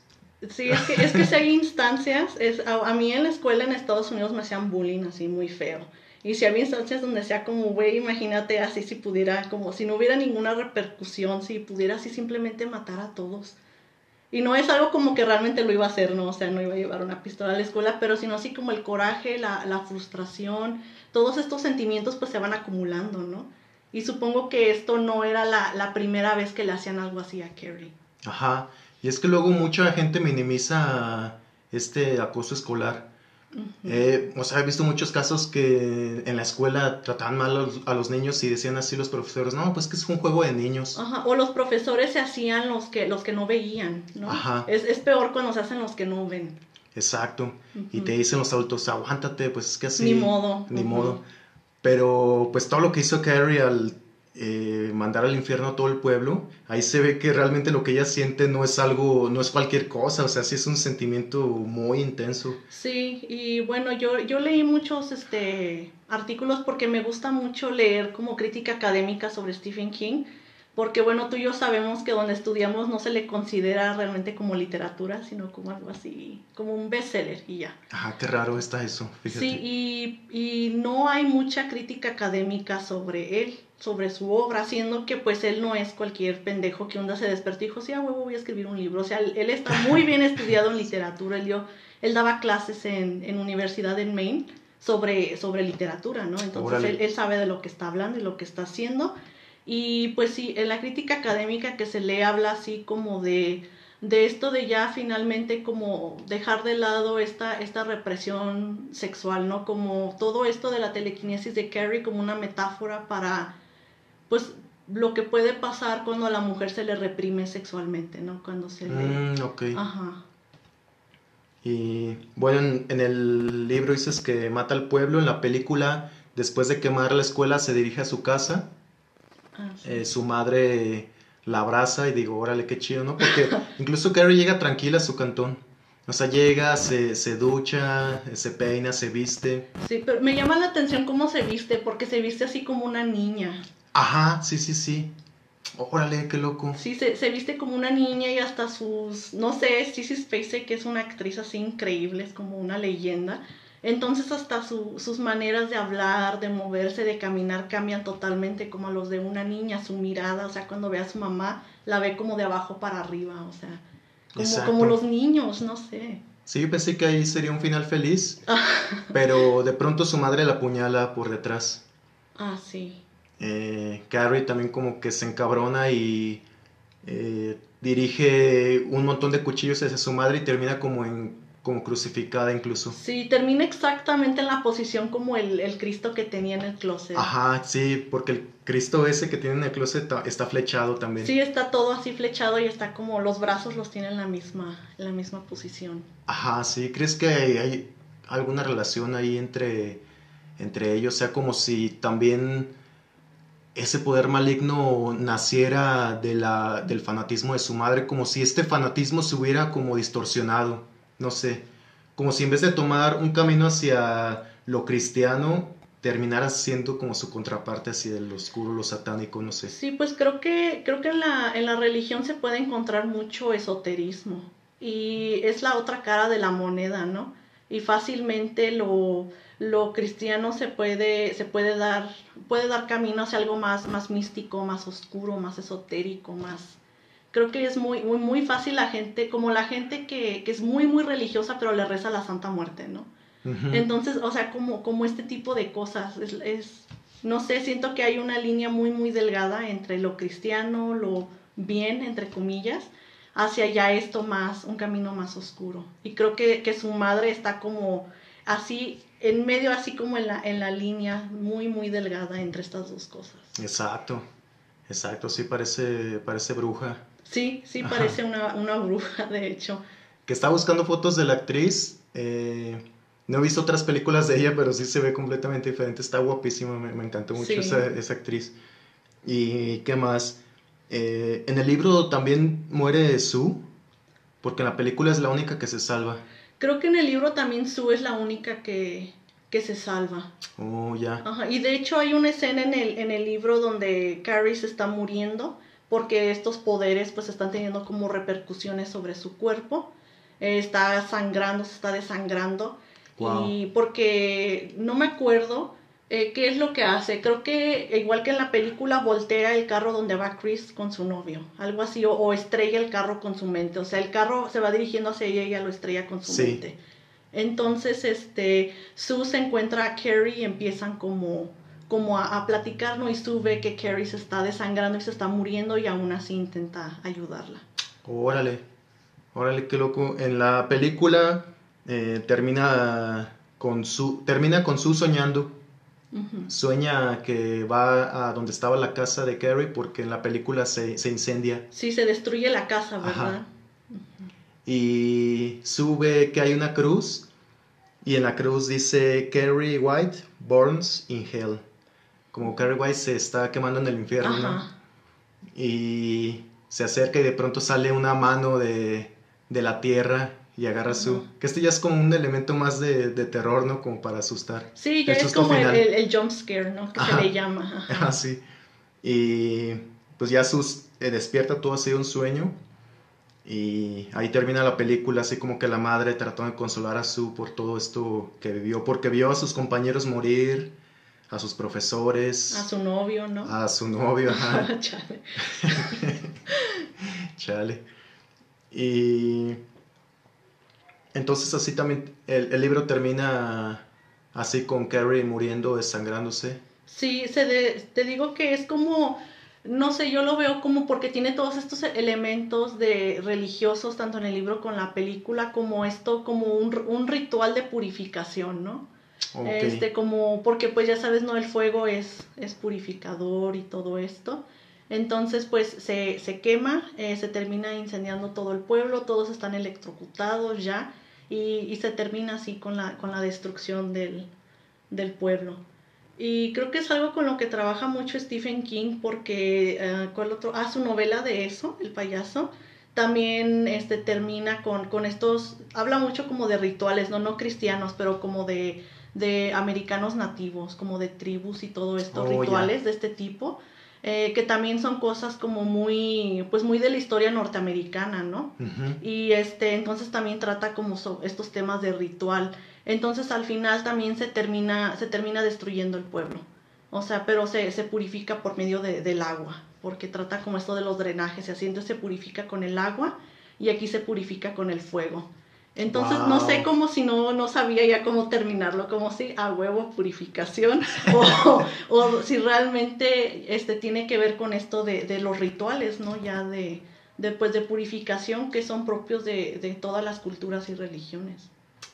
Sí, es que, es que si hay instancias, es, a, a mí en la escuela en Estados Unidos me hacían bullying así muy feo. Y si había instancias donde sea como, güey, imagínate así si pudiera, como si no hubiera ninguna repercusión, si pudiera así simplemente matar a todos. Y no es algo como que realmente lo iba a hacer, ¿no? O sea, no iba a llevar una pistola a la escuela, pero sino así como el coraje, la, la frustración, todos estos sentimientos pues se van acumulando, ¿no? Y supongo que esto no era la, la primera vez que le hacían algo así a Carrie. Ajá. Y es que luego mucha gente minimiza este acoso escolar. Eh, o sea, he visto muchos casos que en la escuela trataban mal a los, a los niños y decían así los profesores, no, pues que es un juego de niños. Ajá, o los profesores se hacían los que, los que no veían, ¿no? Ajá. Es, es peor cuando se hacen los que no ven. Exacto. Y Ujú. te dicen los adultos, aguántate, pues es que así... Ni modo. Ni Ujú. modo. Pero pues todo lo que hizo Carrie al eh, mandar al infierno a todo el pueblo, ahí se ve que realmente lo que ella siente no es algo, no es cualquier cosa, o sea, sí es un sentimiento muy intenso. Sí, y bueno, yo, yo leí muchos este, artículos porque me gusta mucho leer como crítica académica sobre Stephen King, porque bueno, tú y yo sabemos que donde estudiamos no se le considera realmente como literatura, sino como algo así, como un bestseller y ya. Ajá, qué raro está eso, fíjate. Sí, y, y no hay mucha crítica académica sobre él. Sobre su obra, haciendo que pues él no es cualquier pendejo que un día se despertó y dijo, sí, a huevo voy a escribir un libro. O sea, él, está muy bien estudiado en literatura, él, dio, él daba clases en, en universidad en Maine sobre, sobre literatura, ¿no? Entonces él, él, sabe de lo que está hablando y lo que está haciendo. Y pues sí, en la crítica académica que se le habla así como de de esto de ya finalmente como dejar de lado esta, esta represión sexual, ¿no? Como todo esto de la telequinesis de Carrie como una metáfora para, pues, lo que puede pasar cuando a la mujer se le reprime sexualmente, ¿no? Cuando se le... Mm, ok. Ajá. Y bueno, en, el libro dices que mata al pueblo, en la película, después de quemar la escuela, se dirige a su casa. Ah, eh, su madre la abraza y digo, órale, qué chido, ¿no? Porque incluso Carrie llega tranquila a su cantón. O sea, llega, se, se ducha, se peina, se viste. Sí, pero me llama la atención cómo se viste, porque se viste así como una niña. Ajá, sí, sí, sí. Órale, qué loco. Sí, se, se viste como una niña y hasta sus, no sé, Sissy Spacek, que es una actriz así increíble, es como una leyenda. Entonces hasta sus maneras de hablar, de moverse, de caminar cambian totalmente como a los de una niña, su mirada, o sea, cuando ve a su mamá, la ve como de abajo para arriba, o sea, como, como los niños, no sé. Sí, pensé que ahí sería un final feliz, pero de pronto su madre la apuñala por detrás. Ah, sí. Eh, Carrie también como que se encabrona y eh, dirige un montón de cuchillos hacia su madre y termina como en como crucificada incluso. Sí, termina exactamente en la posición como el, Cristo que tenía en el closet. Ajá, sí, porque el Cristo ese que tiene en el closet está flechado también. Sí, está todo así flechado y está como los brazos los tiene en la misma, en la misma posición. Ajá, sí, ¿crees que hay, alguna relación ahí entre, entre ellos? O sea, como si también ese poder maligno naciera de la, del fanatismo de su madre, como si este fanatismo se hubiera como distorsionado no sé, como si en vez de tomar un camino hacia lo cristiano, terminara siendo como su contraparte así del oscuro, lo satánico, no sé. Sí, pues creo que, creo que en la, en la religión se puede encontrar mucho esoterismo y es la otra cara de la moneda, ¿no? Y fácilmente lo, lo cristiano se puede, se puede dar, puede dar camino hacia algo más, más místico, más oscuro, más esotérico, más, creo que es muy, muy, muy fácil la gente, como la gente que, que es muy, muy religiosa, pero le reza a la Santa Muerte, ¿no? Entonces, o sea, como, como este tipo de cosas, es, es, no sé, siento que hay una línea muy, muy delgada entre lo cristiano, lo bien, entre comillas, hacia ya esto más, un camino más oscuro. Y creo que, que su madre está como así, en medio, así como en la, en la línea muy, muy delgada entre estas dos cosas. Exacto, exacto, sí, parece, parece bruja. Sí, sí, parece una, una, bruja, de hecho. Que está buscando fotos de la actriz. Eh, no he visto otras películas de ella, pero sí se ve completamente diferente. Está guapísima, me, me encantó mucho esa, esa, actriz. ¿Y qué más? Eh, en el libro también muere Sue, porque en la película es la única que se salva. Creo que en el libro también Sue es la única que, que se salva. Oh, ya. Ajá. Y de hecho hay una escena en el, en el libro donde Carrie se está muriendo porque estos poderes pues están teniendo como repercusiones sobre su cuerpo, eh, está sangrando, se está desangrando, y porque no me acuerdo eh, qué es lo que hace, creo que igual que en la película voltea el carro donde va Chris con su novio, algo así, o, estrella el carro con su mente, o sea, el carro se va dirigiendo hacia ella y ella lo estrella con su mente. Entonces, este, Sue se encuentra a Carrie y empiezan como como a, platicar, ¿no? Y sube que Carrie se está desangrando y se está muriendo y aún así intenta ayudarla. Órale, órale, qué loco. En la película eh, termina con su termina con su soñando. Sueña que va a donde estaba la casa de Carrie porque en la película se, se incendia. Sí, se destruye la casa, ¿verdad? Y sube que hay una cruz y en la cruz dice Carrie White Burns in Hell. Como Carrie White se está quemando en el infierno, Y se acerca y de pronto sale una mano de, de la tierra y agarra su... Que este ya es como un elemento más de, de terror, ¿no? Como para asustar. Sí, ya es como el, el, jump scare, ¿no? Que se le llama. Ah, sí. Y pues ya sus eh, despierta todo así un sueño. Y ahí termina la película, así como que la madre trató de consolar a Sue por todo esto que vivió, porque vio a sus compañeros morir, a sus profesores. A su novio, ¿no? A su novio, ajá. Chale. Chale. Y entonces así también el, el libro termina así con Carrie muriendo, desangrándose. Sí, se de- te digo que es como, no sé, yo lo veo como porque tiene todos estos elementos de religiosos, tanto en el libro como en la película, como esto, como un, un ritual de purificación, ¿no? Este, como, porque pues ya sabes, ¿no? El fuego es, es purificador y todo esto. Entonces, pues se, se quema, eh, se termina incendiando todo el pueblo, todos están electrocutados ya, y, y se termina así con la, con la destrucción del, del pueblo. Y creo que es algo con lo que trabaja mucho Stephen King, porque, eh, ¿cuál otro? Ah, su novela de eso, El payaso, también este, termina con, con estos, habla mucho como de rituales, no, no cristianos, pero como de, de americanos nativos, como de tribus y todo estos Oh, rituales de este tipo, eh, que también son cosas como muy, pues muy de la historia norteamericana, ¿no? Y este, entonces también trata como so- estos temas de ritual. Entonces al final también se termina, se termina destruyendo el pueblo. O sea, pero se, se purifica por medio de- del agua, porque trata como esto de los drenajes y así, entonces se purifica con el agua y aquí se purifica con el fuego. Entonces no sé cómo si no, no sabía ya cómo terminarlo, como si a huevo purificación o, o si realmente este, tiene que ver con esto de, de los rituales, ¿no? Ya de, de, pues, de purificación que son propios de, de todas las culturas y religiones.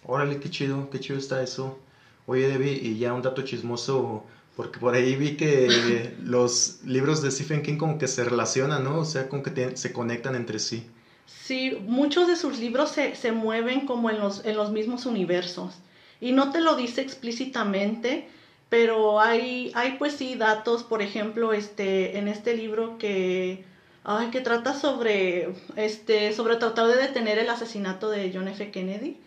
Órale, qué chido, qué chido está eso. Oye, Debbie, y ya un dato chismoso, porque por ahí vi que los libros de Stephen King como que se relacionan, ¿no? O sea, como que te- se conectan entre sí. Sí, muchos de sus libros se, se mueven como en los, en los mismos universos. Y no te lo dice explícitamente, pero hay, hay pues sí datos, por ejemplo, este, en este libro que, que trata sobre, este, sobre tratar de detener el asesinato de John F. Kennedy.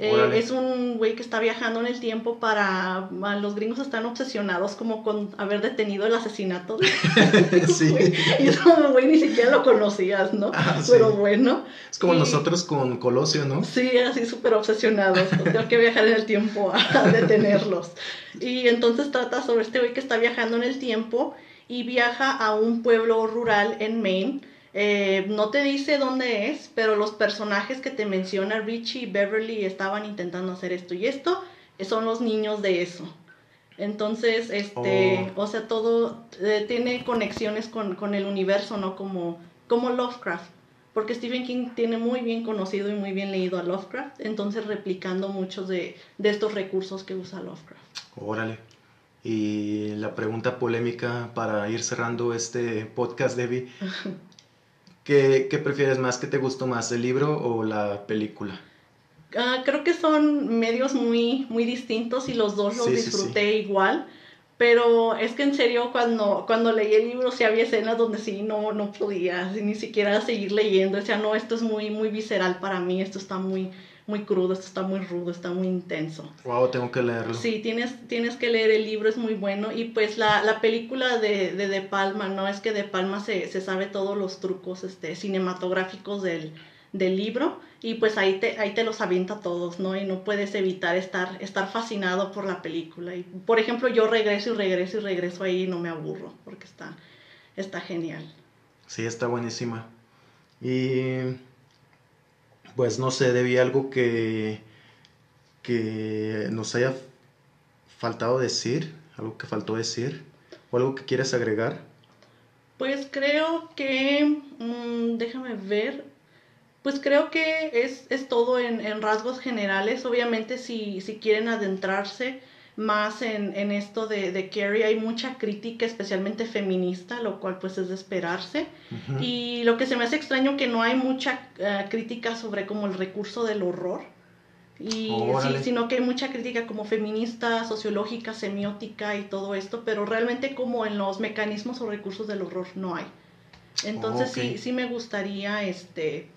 Eh, es un güey que está viajando en el tiempo para... a- Los gringos están obsesionados como con haber detenido el asesinato de Sí. Y eso, güey, ni siquiera lo conocías, ¿no? Ah, sí. Pero bueno. Es como Y- nosotros con Colosio, ¿no? Sí, así súper obsesionados. Tengo que viajar en el tiempo a detenerlos. Y entonces trata sobre este güey que está viajando en el tiempo y viaja a un pueblo rural en Maine. Eh, no te dice dónde es, pero los personajes que te menciona Richie y Beverly estaban intentando hacer esto y esto eh, son los niños de eso. Entonces, este, o sea, todo eh, tiene conexiones con, con el universo, ¿no? Como, como Lovecraft. Porque Stephen King tiene muy bien conocido y muy bien leído a Lovecraft, entonces replicando muchos de, de estos recursos que usa Lovecraft. Órale. Y la pregunta polémica para ir cerrando este podcast, Debbie. ¿Qué, qué prefieres más? ¿Qué te gustó más, el libro o la película? Ah, creo que son medios muy, muy distintos y los dos los Sí, sí, sí. disfruté igual. Pero es que en serio, cuando, cuando leí el libro, sí había escenas donde sí no, no podía ni siquiera seguir leyendo. Decía, no, esto es muy, muy visceral para mí, esto está muy, muy crudo, esto está muy rudo, está muy intenso. Wow, tengo que leerlo. Sí, tienes, tienes que leer el libro, es muy bueno. Y pues la, la película de, de De Palma, ¿no? Es que De Palma se, se sabe todos los trucos este, cinematográficos del, del libro y pues ahí te, ahí te los avienta todos, ¿no? Y no puedes evitar estar, estar fascinado por la película. Y, por ejemplo, yo regreso y regreso y regreso ahí y no me aburro porque está, está genial. Sí, está buenísima. Y pues no sé, debí algo que, que nos haya faltado decir, algo que faltó decir, o algo que quieres agregar. Pues creo que, mm, déjame ver, pues creo que es, es todo en, en rasgos generales. Obviamente si, si quieren adentrarse más en, en esto de, de Carrie, hay mucha crítica, especialmente feminista, lo cual pues es de esperarse. Y lo que se me hace extraño que no hay mucha eh, crítica sobre como el recurso del horror. Y sí, Órale. sino que hay mucha crítica como feminista, sociológica, semiótica y todo esto, pero realmente como en los mecanismos o recursos del horror no hay. Entonces sí, sí me gustaría este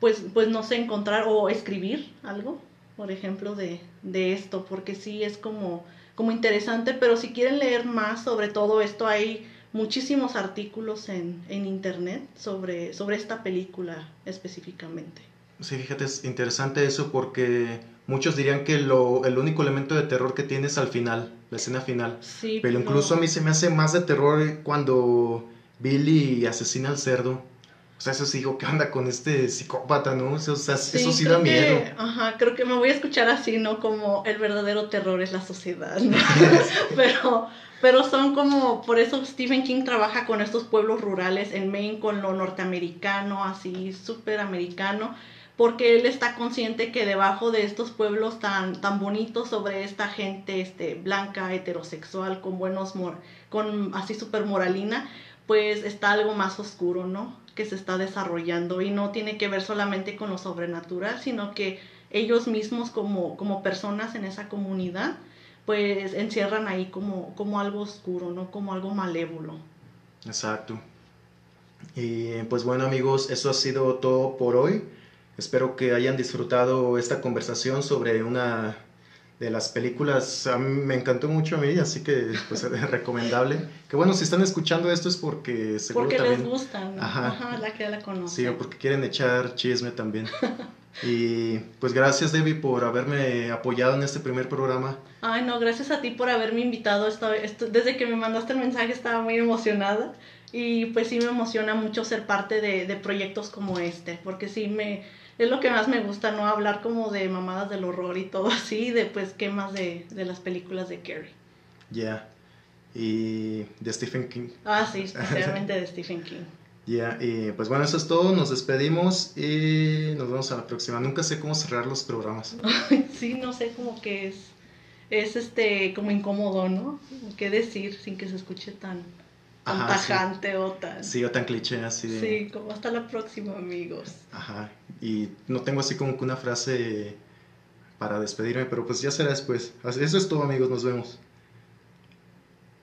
pues, pues no sé, encontrar o escribir algo, por ejemplo, de, de esto, porque sí es como, como interesante, pero si quieren leer más sobre todo esto, hay muchísimos artículos en, en internet sobre, sobre esta película específicamente. Sí, fíjate, es interesante eso porque muchos dirían que lo, el único elemento de terror que tiene es al final, la escena final. Sí, Pero incluso a mí se me hace más de terror cuando Billy asesina al cerdo. O sea, eso sí digo, ¿qué anda con este psicópata, no? O sea, eso sí da creo que- miedo. ajá, creo que me voy a escuchar así, ¿no? Como el verdadero terror es la sociedad, ¿no? pero, pero son como, por eso Stephen King trabaja con estos pueblos rurales en Maine, con lo norteamericano, así, súper americano, porque él está consciente que debajo de estos pueblos tan, tan bonitos sobre esta gente este, blanca, heterosexual, con buenos, mor con así súper moralina, pues está algo más oscuro, ¿no? Que se está desarrollando y no tiene que ver solamente con lo sobrenatural, sino que ellos mismos como, como personas en esa comunidad, pues encierran ahí como, como algo oscuro, ¿no? Como algo malévolo. Exacto. Y pues bueno amigos, eso ha sido todo por hoy. Espero que hayan disfrutado esta conversación sobre una de las películas. A mí me encantó mucho a mí, así que pues es recomendable. Que bueno, si están escuchando esto es porque seguro Porque también... les gusta, ¿no? Ajá. Ajá, la que la conoce. Sí, o porque quieren echar chisme también. Y pues gracias Debbie por haberme apoyado en este primer programa. Ay, no, gracias a ti por haberme invitado. Esta, esto- desde que me mandaste el mensaje estaba muy emocionada. Y pues sí me emociona mucho ser parte de, de proyectos como este. Porque sí me... Es lo que más me gusta, ¿no? Hablar como de mamadas del horror y todo así. De pues qué más de, de las películas de Carrie. Ya. Y de Stephen King. Ah, sí, especialmente de Stephen King. Ya, y pues bueno, eso es todo. Nos despedimos y nos vemos a la próxima. Nunca sé cómo cerrar los programas. Sí, no sé, como que es... Es este, como incómodo, ¿no? ¿Qué decir sin que se escuche tan, tan Ajá, sí. tajante o tan... Sí, o tan cliché así de. Sí, como hasta la próxima, amigos. Ajá. Y no tengo así como que una frase para despedirme, pero pues ya será después. Eso es todo, amigos. Nos vemos.